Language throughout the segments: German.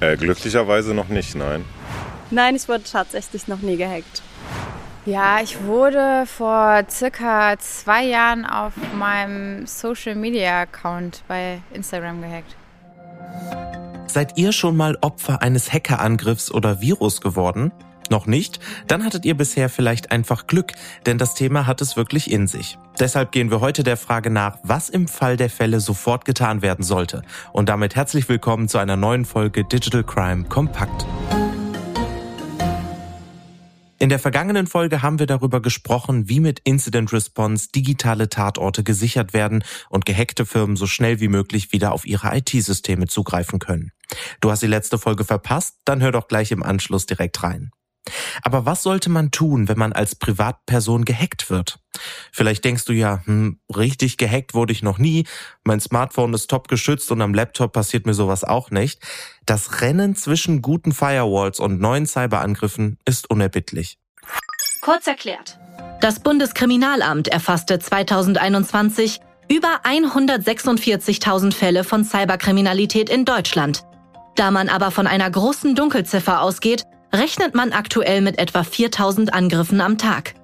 Äh, glücklicherweise noch nicht, nein. Nein, ich wurde tatsächlich noch nie gehackt. Ja, ich wurde vor circa zwei Jahren auf meinem Social Media Account bei Instagram gehackt. Seid ihr schon mal Opfer eines Hackerangriffs oder Virus geworden? Noch nicht? Dann hattet ihr bisher vielleicht einfach Glück, denn das Thema hat es wirklich in sich. Deshalb gehen wir heute der Frage nach, was im Fall der Fälle sofort getan werden sollte. Und damit herzlich willkommen zu einer neuen Folge Digital Crime Kompakt. In der vergangenen Folge haben wir darüber gesprochen, wie mit Incident Response digitale Tatorte gesichert werden und gehackte Firmen so schnell wie möglich wieder auf ihre IT-Systeme zugreifen können. Du hast die letzte Folge verpasst? Dann hör doch gleich im Anschluss direkt rein. Aber was sollte man tun, wenn man als Privatperson gehackt wird? Vielleicht denkst du ja, hm, richtig gehackt wurde ich noch nie, mein Smartphone ist top geschützt und am Laptop passiert mir sowas auch nicht. Das Rennen zwischen guten Firewalls und neuen Cyberangriffen ist unerbittlich. Kurz erklärt. Das Bundeskriminalamt erfasste 2021 über 146.000 Fälle von Cyberkriminalität in Deutschland. Da man aber von einer großen Dunkelziffer ausgeht, rechnet man aktuell mit etwa 4000 Angriffen am Tag.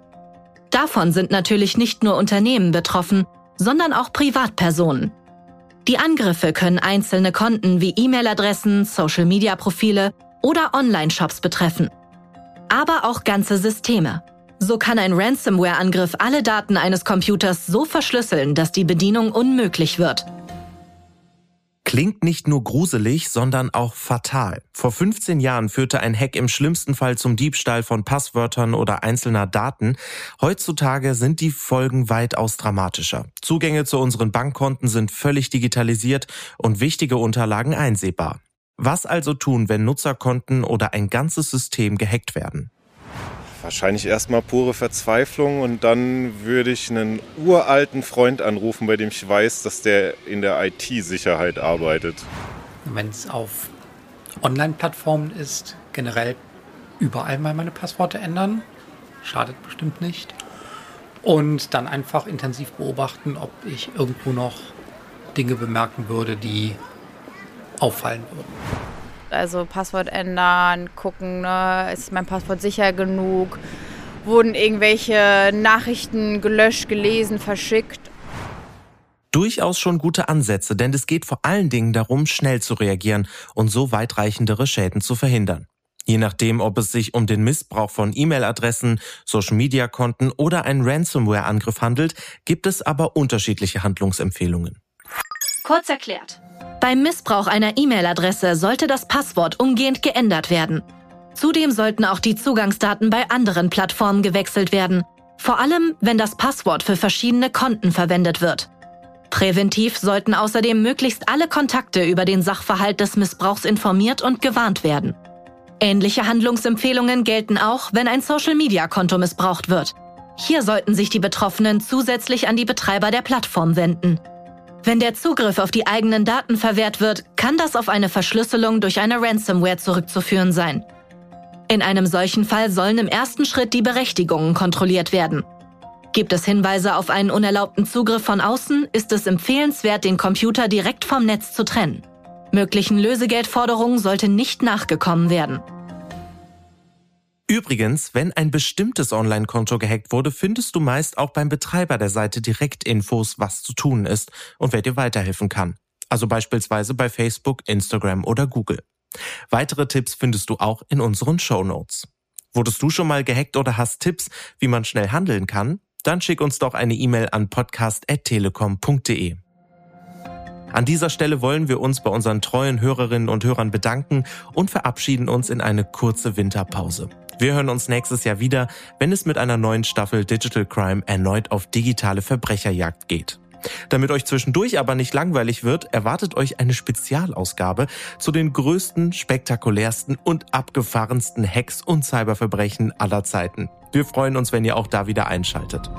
Davon sind natürlich nicht nur Unternehmen betroffen, sondern auch Privatpersonen. Die Angriffe können einzelne Konten wie E-Mail-Adressen, Social-Media-Profile oder Online-Shops betreffen. Aber auch ganze Systeme. So kann ein Ransomware-Angriff alle Daten eines Computers so verschlüsseln, dass die Bedienung unmöglich wird. Klingt nicht nur gruselig, sondern auch fatal. Vor 15 Jahren führte ein Hack im schlimmsten Fall zum Diebstahl von Passwörtern oder einzelner Daten. Heutzutage sind die Folgen weitaus dramatischer. Zugänge zu unseren Bankkonten sind völlig digitalisiert und wichtige Unterlagen einsehbar. Was also tun, wenn Nutzerkonten oder ein ganzes System gehackt werden? Wahrscheinlich erstmal pure Verzweiflung und dann würde ich einen uralten Freund anrufen, bei dem ich weiß, dass der in der IT-Sicherheit arbeitet. Wenn es auf Online-Plattformen ist, generell überall mal meine Passworte ändern. Schadet bestimmt nicht. Und dann einfach intensiv beobachten, ob ich irgendwo noch Dinge bemerken würde, die auffallen würden. Also Passwort ändern, gucken, ne, ist mein Passwort sicher genug? Wurden irgendwelche Nachrichten gelöscht, gelesen, verschickt? Durchaus schon gute Ansätze, denn es geht vor allen Dingen darum, schnell zu reagieren und so weitreichendere Schäden zu verhindern. Je nachdem, ob es sich um den Missbrauch von E-Mail-Adressen, Social-Media-Konten oder einen Ransomware-Angriff handelt, gibt es aber unterschiedliche Handlungsempfehlungen. Kurz erklärt. Beim Missbrauch einer E-Mail-Adresse sollte das Passwort umgehend geändert werden. Zudem sollten auch die Zugangsdaten bei anderen Plattformen gewechselt werden, vor allem wenn das Passwort für verschiedene Konten verwendet wird. Präventiv sollten außerdem möglichst alle Kontakte über den Sachverhalt des Missbrauchs informiert und gewarnt werden. Ähnliche Handlungsempfehlungen gelten auch, wenn ein Social-Media-Konto missbraucht wird. Hier sollten sich die Betroffenen zusätzlich an die Betreiber der Plattform wenden. Wenn der Zugriff auf die eigenen Daten verwehrt wird, kann das auf eine Verschlüsselung durch eine Ransomware zurückzuführen sein. In einem solchen Fall sollen im ersten Schritt die Berechtigungen kontrolliert werden. Gibt es Hinweise auf einen unerlaubten Zugriff von außen, ist es empfehlenswert, den Computer direkt vom Netz zu trennen. Möglichen Lösegeldforderungen sollte nicht nachgekommen werden. Übrigens, wenn ein bestimmtes Online-Konto gehackt wurde, findest du meist auch beim Betreiber der Seite direkt Infos, was zu tun ist und wer dir weiterhelfen kann. Also beispielsweise bei Facebook, Instagram oder Google. Weitere Tipps findest du auch in unseren Show Notes. Wurdest du schon mal gehackt oder hast Tipps, wie man schnell handeln kann? Dann schick uns doch eine E-Mail an podcast.telekom.de. An dieser Stelle wollen wir uns bei unseren treuen Hörerinnen und Hörern bedanken und verabschieden uns in eine kurze Winterpause. Wir hören uns nächstes Jahr wieder, wenn es mit einer neuen Staffel Digital Crime erneut auf digitale Verbrecherjagd geht. Damit euch zwischendurch aber nicht langweilig wird, erwartet euch eine Spezialausgabe zu den größten, spektakulärsten und abgefahrensten Hacks und Cyberverbrechen aller Zeiten. Wir freuen uns, wenn ihr auch da wieder einschaltet.